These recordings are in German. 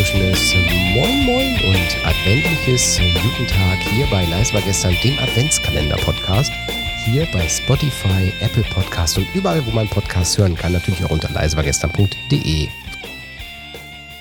auffrischendes Moin Moin und adventliches Guten Tag hier bei Leis war gestern, dem Adventskalender-Podcast. Hier bei Spotify, Apple Podcast und überall, wo man Podcasts hören kann. Natürlich auch unter leiswargestern.de.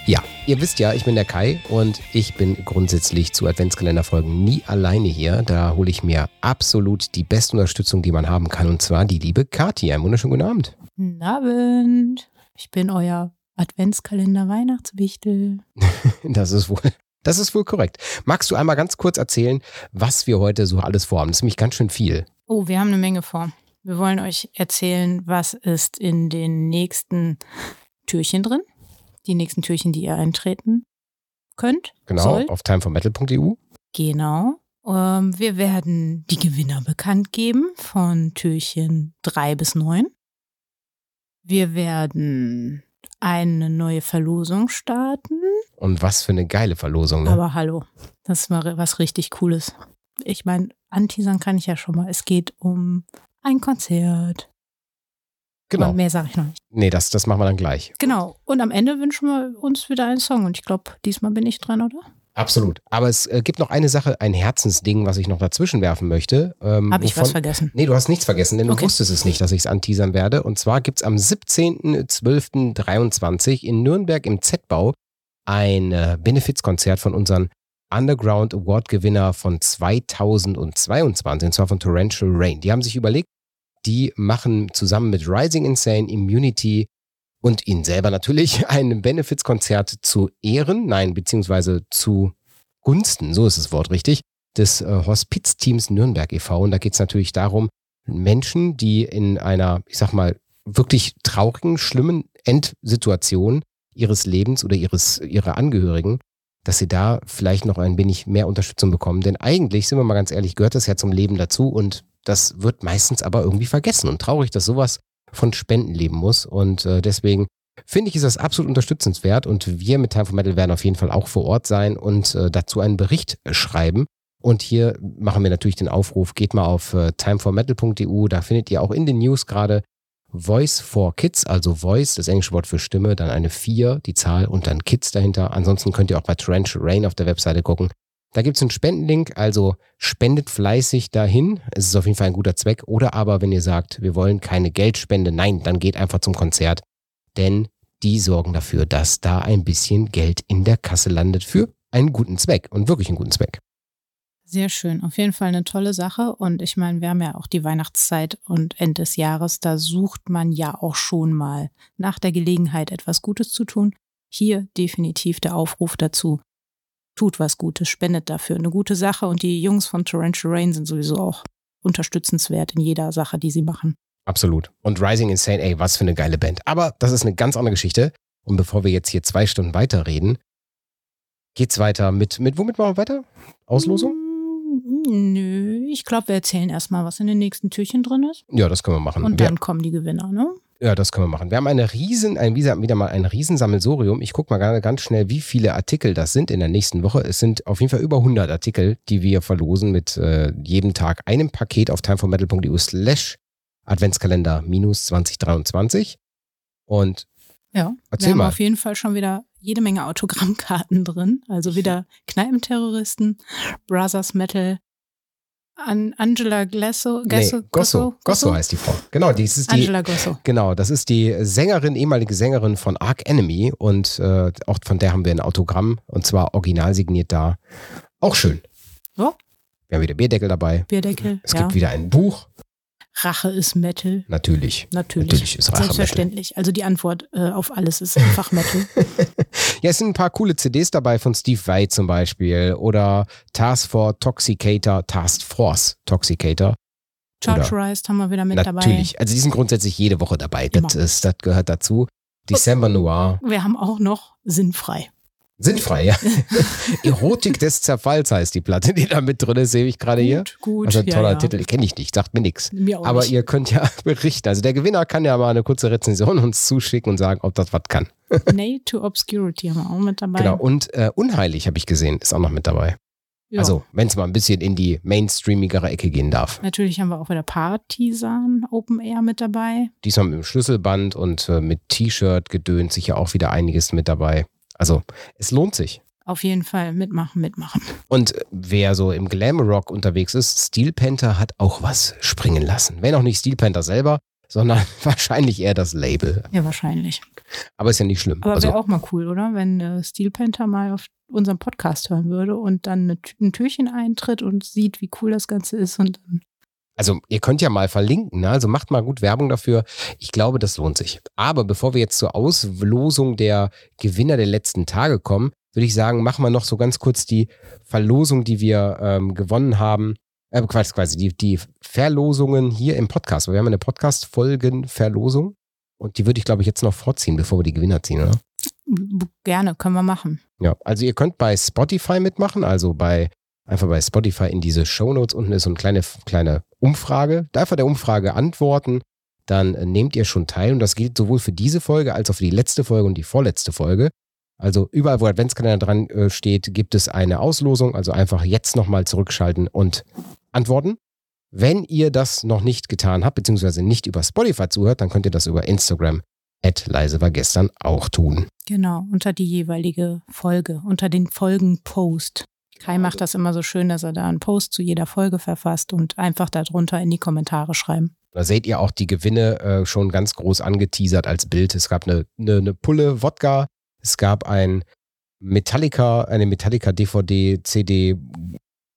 Ja, ihr wisst ja, ich bin der Kai und ich bin grundsätzlich zu Adventskalenderfolgen nie alleine hier. Da hole ich mir absolut die beste Unterstützung, die man haben kann. Und zwar die liebe Kathi. Einen wunderschönen guten Abend. Guten Abend. Ich bin euer Adventskalender Weihnachtswichtel. das ist wohl. Das ist wohl korrekt. Magst du einmal ganz kurz erzählen, was wir heute so alles vorhaben? Das ist nämlich ganz schön viel. Oh, wir haben eine Menge vor. Wir wollen euch erzählen, was ist in den nächsten Türchen drin. Die nächsten Türchen, die ihr eintreten könnt. Genau, sollt. auf timeformetal.eu. Genau. Ähm, wir werden die Gewinner bekannt geben von Türchen 3 bis 9. Wir werden eine neue Verlosung starten. Und was für eine geile Verlosung, ne? Aber hallo, das ist mal was richtig Cooles. Ich meine, anteasern kann ich ja schon mal. Es geht um ein Konzert. genau. Aber mehr sage ich noch nicht. Nee, das, das machen wir dann gleich. Genau. Und am Ende wünschen wir uns wieder einen Song. Und ich glaube, diesmal bin ich dran, oder? Absolut. Aber es äh, gibt noch eine Sache, ein Herzensding, was ich noch dazwischen werfen möchte. Ähm, Habe ich was wovon- vergessen? Nee, du hast nichts vergessen, denn du Okay. wusstest es nicht, dass ich es anteasern werde. Und zwar gibt es am 17.12.23 in Nürnberg im Z-Bau ein äh, Benefizkonzert von unseren Underground Award-Gewinner von 2022, und zwar von Torrential Rain. Die haben sich überlegt, die machen zusammen mit Rising Insane Immunity und ihnen selber natürlich ein Benefizkonzert zu Ehren, nein, beziehungsweise zu Gunsten, so ist das Wort richtig, des äh, Hospizteams Nürnberg e.V. Und da geht es natürlich darum, Menschen, die in einer, ich sag mal, wirklich traurigen, schlimmen Endsituation ihres Lebens oder ihres, ihrer Angehörigen, dass sie da vielleicht noch ein wenig mehr Unterstützung bekommen. Denn eigentlich, sind wir mal ganz ehrlich, gehört das ja zum Leben dazu und das wird meistens aber irgendwie vergessen. Und traurig, dass sowas von Spenden leben muss. Und äh, deswegen finde ich, ist das absolut unterstützenswert. Und wir mit Time for Metal werden auf jeden Fall auch vor Ort sein und äh, dazu einen Bericht äh, schreiben. Und hier machen wir natürlich den Aufruf, geht mal auf äh, timeformetal.eu, da findet ihr auch in den News gerade Voice for Kids, also Voice, das englische Wort für Stimme, dann eine 4, die Zahl und dann Kids dahinter. Ansonsten könnt ihr auch bei Torrential Rain auf der Webseite gucken. Da gibt es einen Spendenlink, also spendet fleißig dahin. Es ist auf jeden Fall ein guter Zweck. Oder aber, wenn ihr sagt, wir wollen keine Geldspende, nein, dann geht einfach zum Konzert. Denn die sorgen dafür, dass da ein bisschen Geld in der Kasse landet für einen guten Zweck und wirklich einen guten Zweck. Sehr schön. Auf jeden Fall eine tolle Sache. Und ich meine, wir haben ja auch die Weihnachtszeit und Ende des Jahres. Da sucht man ja auch schon mal nach der Gelegenheit, etwas Gutes zu tun. Hier definitiv der Aufruf dazu. Tut was Gutes, spendet dafür. Eine gute Sache. Und die Jungs von Torrential Rain sind sowieso auch unterstützenswert in jeder Sache, die sie machen. Absolut. Und Rising Insane, ey, was für eine geile Band. Aber das ist eine ganz andere Geschichte. Und bevor wir jetzt hier zwei Stunden weiterreden, geht's weiter mit, mit womit machen wir weiter? Auslosung? Mm, Nö, ich glaube, wir erzählen erstmal, was in den nächsten Türchen drin ist. Ja, das können wir machen. Und wir, dann kommen die Gewinner, ne? Ja, das können wir machen. Wir haben eine riesen, ein, wieder, mal ein Riesensammelsorium. Ich gucke mal gerade ganz schnell, wie viele Artikel das sind in der nächsten Woche. Es sind auf jeden Fall über 100 Artikel, die wir verlosen mit äh, jedem Tag einem Paket auf timeformetal.eu slash Adventskalender minus 2023. Und Ja, Erzähl wir haben mal. auf jeden Fall schon wieder jede Menge Autogrammkarten drin. Also wieder Kneipenterroristen, Brothers Metal, An Angela Glasso, Gasso, nee, Gosso, Gosso heißt die Frau. Genau, die ist die, Angela Gosso. Genau, das ist die Sängerin, ehemalige Sängerin von Ark Enemy und äh, auch von der haben wir ein Autogramm und zwar original signiert da. Auch schön. Ja. Wir haben wieder Bierdeckel dabei. Bierdeckel, Es ja. gibt wieder ein Buch. Rache ist Metal. Natürlich. Natürlich. Natürlich ist Rache Metal. Selbstverständlich. Also die Antwort äh, auf alles ist einfach Metal. Ja, es sind ein paar coole CDs dabei von Steve Vai zum Beispiel oder Task Force Toxicator, Task Force Toxicator. Chargerized haben wir wieder mit dabei. Natürlich. Also die sind grundsätzlich jede Woche dabei. Das, ist, das gehört dazu. December Noir. Wir haben auch noch Sinnfrei. Sinnfrei, ja. Erotik des Zerfalls heißt die Platte, die da mit drin ist, sehe ich gerade hier. Gut, gut. Also ein ja, toller ja. Titel, kenne ich nicht, sagt mir nichts. Aber nicht. ihr könnt ja berichten. Also der Gewinner kann ja mal eine kurze Rezension uns zuschicken und sagen, ob das was kann. Nay to Obscurity haben wir auch mit dabei. Genau. Und äh, Unheilig habe ich gesehen, ist auch noch mit dabei. Ja. Also, wenn es mal ein bisschen in die mainstreamigere Ecke gehen darf. Natürlich haben wir auch wieder Partisan Open Air mit dabei. Diesmal mit dem Schlüsselband und äh, mit T-Shirt gedönt, sicher auch wieder einiges mit dabei. Also es lohnt sich. Auf jeden Fall mitmachen, mitmachen. Und wer so im Glamrock unterwegs ist, Steel Panther hat auch was springen lassen. Wenn auch nicht Steel Panther selber, sondern wahrscheinlich eher das Label. Ja, wahrscheinlich. Aber ist ja nicht schlimm. Aber also, wäre auch mal cool, oder? Wenn äh, Steel Panther mal auf unserem Podcast hören würde und dann eine, ein Türchen eintritt und sieht, wie cool das Ganze ist und dann also ihr könnt ja mal verlinken, ne? also macht mal gut Werbung dafür. Ich glaube, das lohnt sich. Aber bevor wir jetzt zur Auslosung der Gewinner der letzten Tage kommen, würde ich sagen, machen wir noch so ganz kurz die Verlosung, die wir ähm, gewonnen haben. Äh, Quatsch, quasi die, die Verlosungen hier im Podcast. Weil Wir haben eine Podcast-Folgen-Verlosung und die würde ich, glaube ich, jetzt noch vorziehen, bevor wir die Gewinner ziehen, oder? gerne, können wir machen. Ja, also ihr könnt bei Spotify mitmachen, also bei einfach bei Spotify in diese Shownotes unten ist so eine kleine, kleine Umfrage. Da einfach der Umfrage antworten, dann äh, nehmt ihr schon teil und das gilt sowohl für diese Folge als auch für die letzte Folge und die vorletzte Folge. Also überall, wo Adventskalender dran äh, steht, gibt es eine Auslosung. Also einfach jetzt nochmal zurückschalten und antworten. Wenn ihr das noch nicht getan habt, beziehungsweise nicht über Spotify zuhört, dann könnt ihr das über Instagram at leise war gestern auch tun. Genau, unter die jeweilige Folge, unter den Folgenpost. Kai macht das immer so schön, dass er da einen Post zu jeder Folge verfasst und einfach darunter in die Kommentare schreiben. Da seht ihr auch die Gewinne äh, schon ganz groß angeteasert als Bild. Es gab eine, eine, eine Pulle Wodka, es gab ein Metallica, eine Metallica DVD, CD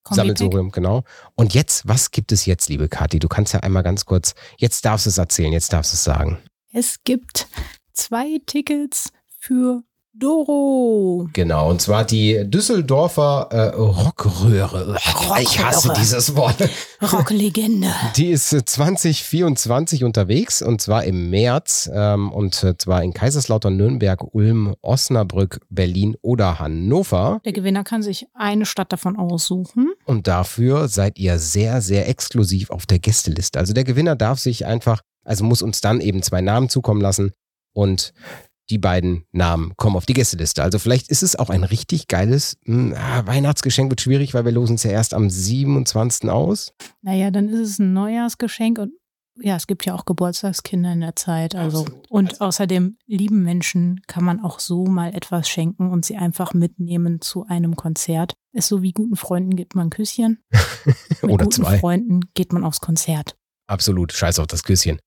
Sammelsurium, genau. Und jetzt, was gibt es jetzt, liebe Kathi? Du kannst ja einmal ganz kurz, jetzt darfst du es erzählen, jetzt darfst du es sagen. Es gibt zwei Tickets für Doro. Genau, und zwar die Düsseldorfer äh, Rockröhre. Ich hasse Rockröhre. dieses Wort. Rocklegende. Die ist äh, 2024 unterwegs und zwar im März ähm, und äh, zwar in Kaiserslautern, Nürnberg, Ulm, Osnabrück, Berlin oder Hannover. Der Gewinner kann sich eine Stadt davon aussuchen. Und dafür seid ihr sehr, sehr exklusiv auf der Gästeliste. Also der Gewinner darf sich einfach, also muss uns dann eben zwei Namen zukommen lassen und die beiden Namen kommen auf die Gästeliste. Also vielleicht ist es auch ein richtig geiles mh, ah, Weihnachtsgeschenk, wird schwierig, weil wir losen es ja erst am 27. aus. Naja, dann ist es ein Neujahrsgeschenk und ja, es gibt ja auch Geburtstagskinder in der Zeit. Also Absolut. und außerdem lieben Menschen kann man auch so mal etwas schenken und sie einfach mitnehmen zu einem Konzert. Ist so wie guten Freunden gibt man ein Küsschen. Mit Oder guten zwei. Freunden geht man aufs Konzert. Absolut, scheiß auf das Küsschen.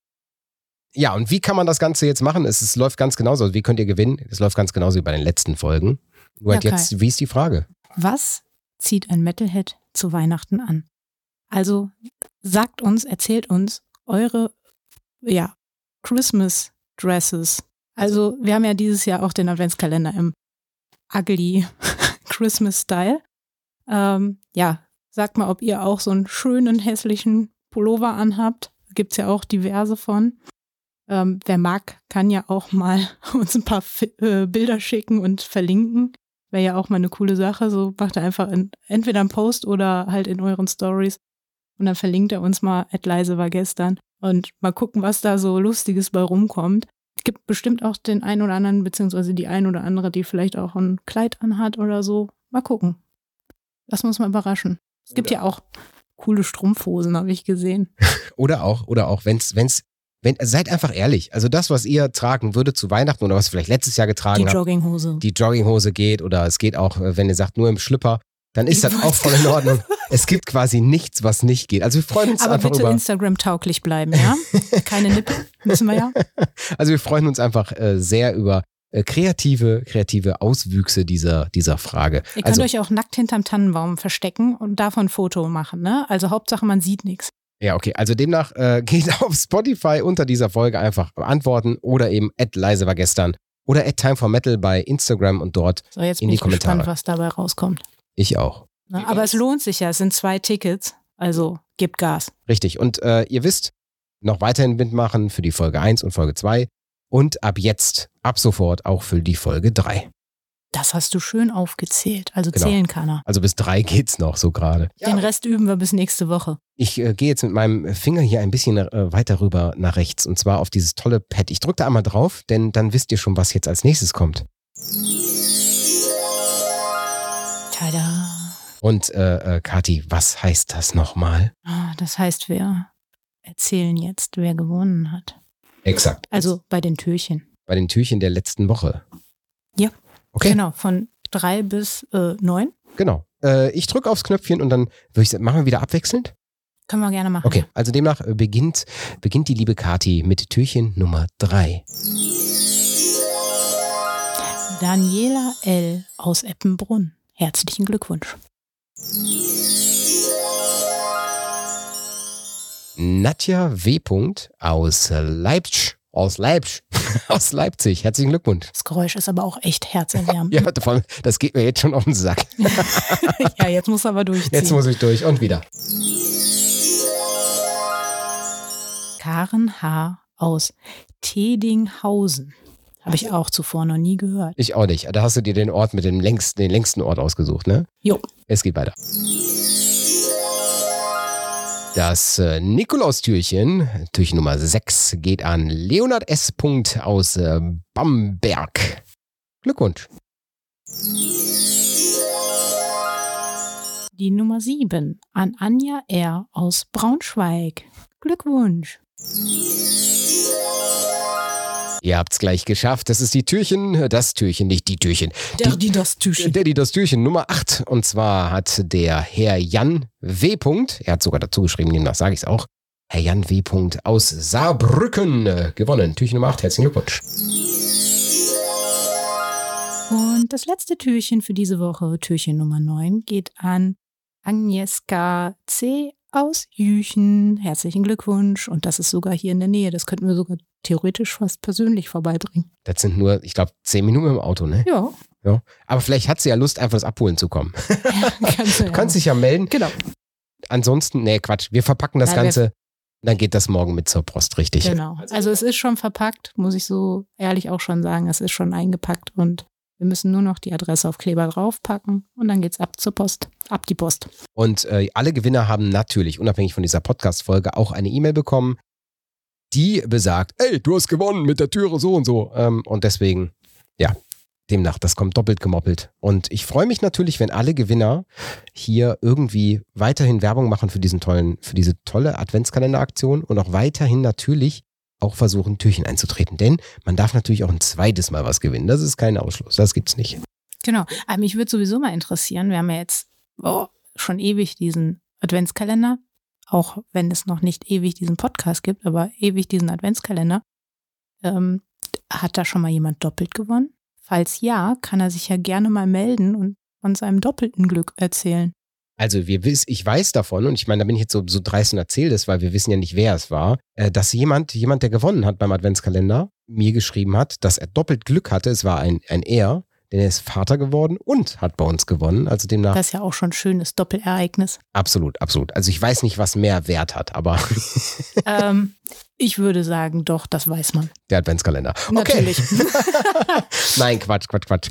Ja, und wie kann man das Ganze jetzt machen? Es, es läuft ganz genauso. Wie könnt ihr gewinnen? Es läuft ganz genauso wie bei den letzten Folgen. Nur halt Ja, jetzt, wie ist die Frage? Was zieht ein Metalhead zu Weihnachten an? Also sagt uns, erzählt uns eure ja, Christmas Dresses. Also wir haben ja dieses Jahr auch den Adventskalender im ugly Christmas Style. Ähm, ja, sagt mal, ob ihr auch so einen schönen hässlichen Pullover anhabt. Gibt's ja auch diverse von. Ähm, wer mag, kann ja auch mal uns ein paar Fi äh, Bilder schicken und verlinken. Wäre ja auch mal eine coole Sache. So macht er einfach in, entweder einen Post oder halt in euren Stories. Und dann verlinkt er uns mal, at leise war gestern. Und mal gucken, was da so Lustiges bei rumkommt. Es gibt bestimmt auch den einen oder anderen, beziehungsweise die ein oder andere, die vielleicht auch ein Kleid anhat oder so. Mal gucken. Lass uns mal überraschen. Es gibt ja auch coole Strumpfhosen, habe ich gesehen. Oder auch, oder auch, wenn's, wenn's, wenn, seid einfach ehrlich. Also das, was ihr tragen würdet zu Weihnachten oder was ihr vielleicht letztes Jahr getragen Die habt, Jogginghose. die Jogginghose geht oder es geht auch, äh, wenn ihr sagt, nur im Schlüpper, dann ist das auch voll in Ordnung. Es gibt quasi nichts, was nicht geht. Also wir freuen uns Aber einfach bitte über. Instagram-tauglich bleiben, ja? Keine Nippel, müssen wir ja. Also wir freuen uns einfach äh, sehr über äh, kreative, kreative Auswüchse dieser, dieser Frage. Ihr könnt Also, euch auch nackt hinterm Tannenbaum verstecken und davon ein Foto machen, ne? Also Hauptsache, man sieht nichts. Ja, okay. Also demnach äh, geht auf Spotify unter dieser Folge einfach antworten oder eben at leise war gestern oder at time for metal bei Instagram und dort So, jetzt In bin die ich gespannt, Kommentare. was dabei rauskommt. ich auch. Ne? Aber es lohnt sich ja, es sind zwei Tickets, also gebt Gas. Richtig. Und äh, ihr wisst, noch weiterhin mitmachen für die Folge 1 und Folge 2 und ab jetzt, ab sofort auch für die Folge 3. Das hast du schön aufgezählt. Also Genau. zählen kann er. Also bis 3 geht's noch so gerade. Den Rest üben wir bis nächste Woche. Ich äh, gehe jetzt mit meinem Finger hier ein bisschen äh, weiter rüber nach rechts und zwar auf dieses tolle Pad. Ich drücke da einmal drauf, denn dann wisst ihr schon, was jetzt als nächstes kommt. Tada. Und äh, äh, Kathi, was heißt das nochmal? Ah, Das heißt, wir erzählen jetzt, wer gewonnen hat. Exakt. Also bei den Türchen. Bei den Türchen der letzten Woche. Ja. Okay. Genau, von drei bis äh, neun. Genau. Äh, ich drücke aufs Knöpfchen und dann würde ich sagen, machen wir wieder abwechselnd. Können wir gerne machen. Okay, also demnach äh, beginnt, beginnt die liebe Kati mit Türchen Nummer drei. Daniela L. aus Eppenbrunn. Herzlichen Glückwunsch. Nadja W. aus Leipzig. Aus Leipzig. aus Leipzig. Herzlichen Glückwunsch. Das Geräusch ist aber auch echt herzerwärmend. Ja, vor allem, das geht mir jetzt schon auf den Sack. ja, jetzt muss aber durchziehen. Jetzt muss ich durch und wieder. Karen H. aus Tedinghausen. Habe ich auch zuvor noch nie gehört. Ich auch nicht. Da hast du dir den Ort mit dem längsten, den längsten Ort ausgesucht, ne? Jo. Es geht weiter. Das äh, Nikolaustürchen, Türchen Nummer 6, geht an Leonard S. aus äh, Bamberg. Glückwunsch. Die Nummer 7 an Anja R. aus Braunschweig. Glückwunsch. Ihr habt's gleich geschafft. Das ist die Türchen, das Türchen, nicht die Türchen. Der, die das Türchen. Der, die das Türchen Nummer 8. Und zwar hat der Herr Jan W. Er hat sogar dazu geschrieben, demnach sage ich es auch. Herr Jan W. aus Saarbrücken äh, gewonnen. Türchen Nummer 8. Herzlichen Glückwunsch. Und das letzte Türchen für diese Woche, Türchen Nummer 9, geht an Agnieszka C. aus Jüchen. Herzlichen Glückwunsch. Und das ist sogar hier in der Nähe. Das könnten wir sogar theoretisch fast persönlich vorbeibringen. Das sind nur, ich glaube, zehn Minuten im Auto, ne? Ja. ja. Aber vielleicht hat sie ja Lust, einfach das Abholen zu kommen. Ja, kannst du, Du ja. kannst dich ja melden. Genau. Ansonsten, nee, Quatsch. Wir verpacken das Nein, Ganze. Dann geht das morgen mit zur Post, richtig? Genau. Also es ist schon verpackt, muss ich so ehrlich auch schon sagen. Es ist schon eingepackt und wir müssen nur noch die Adresse auf Kleber draufpacken und dann geht's ab zur Post. Ab die Post. Und äh, alle Gewinner haben natürlich, unabhängig von dieser Podcast-Folge, auch eine E-Mail bekommen, die besagt, ey, du hast gewonnen mit der Türe so und so. Ähm, und deswegen, ja, demnach, das kommt doppelt gemoppelt. Und ich freue mich natürlich, wenn alle Gewinner hier irgendwie weiterhin Werbung machen für diesen tollen, für diese tolle Adventskalender-Aktion und auch weiterhin natürlich auch versuchen, Türchen einzutreten. Denn man darf natürlich auch ein zweites Mal was gewinnen. Das ist kein Ausschluss. Das gibt's nicht. Genau. Aber mich würde sowieso mal interessieren, wir haben ja jetzt oh, schon ewig diesen Adventskalender, auch wenn es noch nicht ewig diesen Podcast gibt, aber ewig diesen Adventskalender. Ähm, hat da schon mal jemand doppelt gewonnen? Falls ja, kann er sich ja gerne mal melden und von seinem doppelten Glück erzählen. Also wir wiss, ich weiß davon, und ich meine, da bin ich jetzt so, so dreist und erzähle das, weil wir wissen ja nicht, wer es war, äh, dass jemand, jemand, der gewonnen hat beim Adventskalender, mir geschrieben hat, dass er doppelt Glück hatte. Es war ein, ein Er, denn er ist Vater geworden und hat bei uns gewonnen. Also demnach Das ist ja auch schon ein schönes Doppelereignis. absolut, absolut. Also ich weiß nicht, was mehr Wert hat, aber ähm, ich würde sagen, doch, das weiß man. der Adventskalender. Okay. Natürlich. Nein, Quatsch, Quatsch, Quatsch.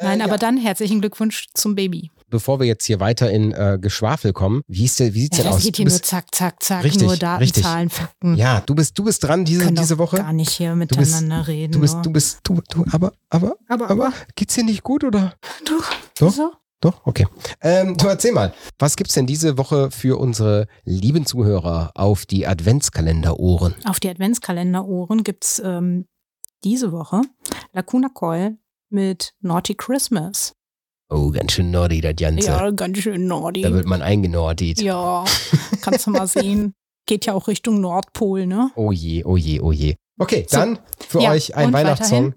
Nein, Äh, aber ja. dann herzlichen Glückwunsch zum Baby. Bevor wir jetzt hier weiter in äh, Geschwafel kommen, wie, ist der, wie sieht's Ja, denn das aus? geht Du hier nur bist, zack, zack, zack, Richtig, nur Daten, richtig. Zahlen, Fakten. ja, du bist, du bist dran diese, diese Woche. gar nicht hier bist- miteinander reden. Du bist, du bist, du, du, aber, aber, aber, aber, geht's dir nicht gut oder? doch, Doch? So? Doch, okay. Ähm, du erzähl mal, was gibt's denn diese Woche für unsere lieben Zuhörer auf die Adventskalender-Ohren? Auf die Adventskalender-Ohren gibt es ähm, diese Woche Lacuna Coil mit Naughty Christmas. Oh, ganz schön naughty, das Ganze. Ja, ganz schön naughty. Da wird man eingenordet. Ja, kannst du mal sehen. Geht ja auch Richtung Nordpol, ne? Oh je, oh je, oh je. Okay, So. dann für Ja, euch ein Weihnachtssong.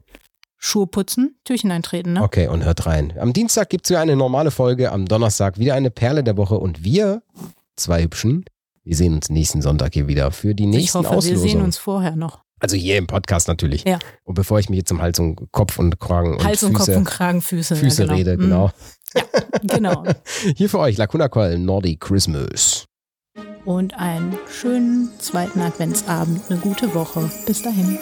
Schuhe putzen, Türchen eintreten, ne? Okay, und hört rein. Am Dienstag gibt's wieder eine normale Folge, am Donnerstag wieder eine Perle der Woche und wir, zwei Hübschen, wir sehen uns nächsten Sonntag hier wieder für die ich nächsten hoffe, wir Auslosungen. sehen uns vorher noch. Also hier im Podcast natürlich. Ja. Und bevor ich mich jetzt um Hals und Kopf und Kragen und Hals und Füße, Kopf und Kragen, Füße. Füße ja, genau. rede, Mm, genau. Genau. Hier für euch Lacuna Coil, Nordi Christmas. Und einen schönen zweiten Adventsabend, eine gute Woche. Bis dahin.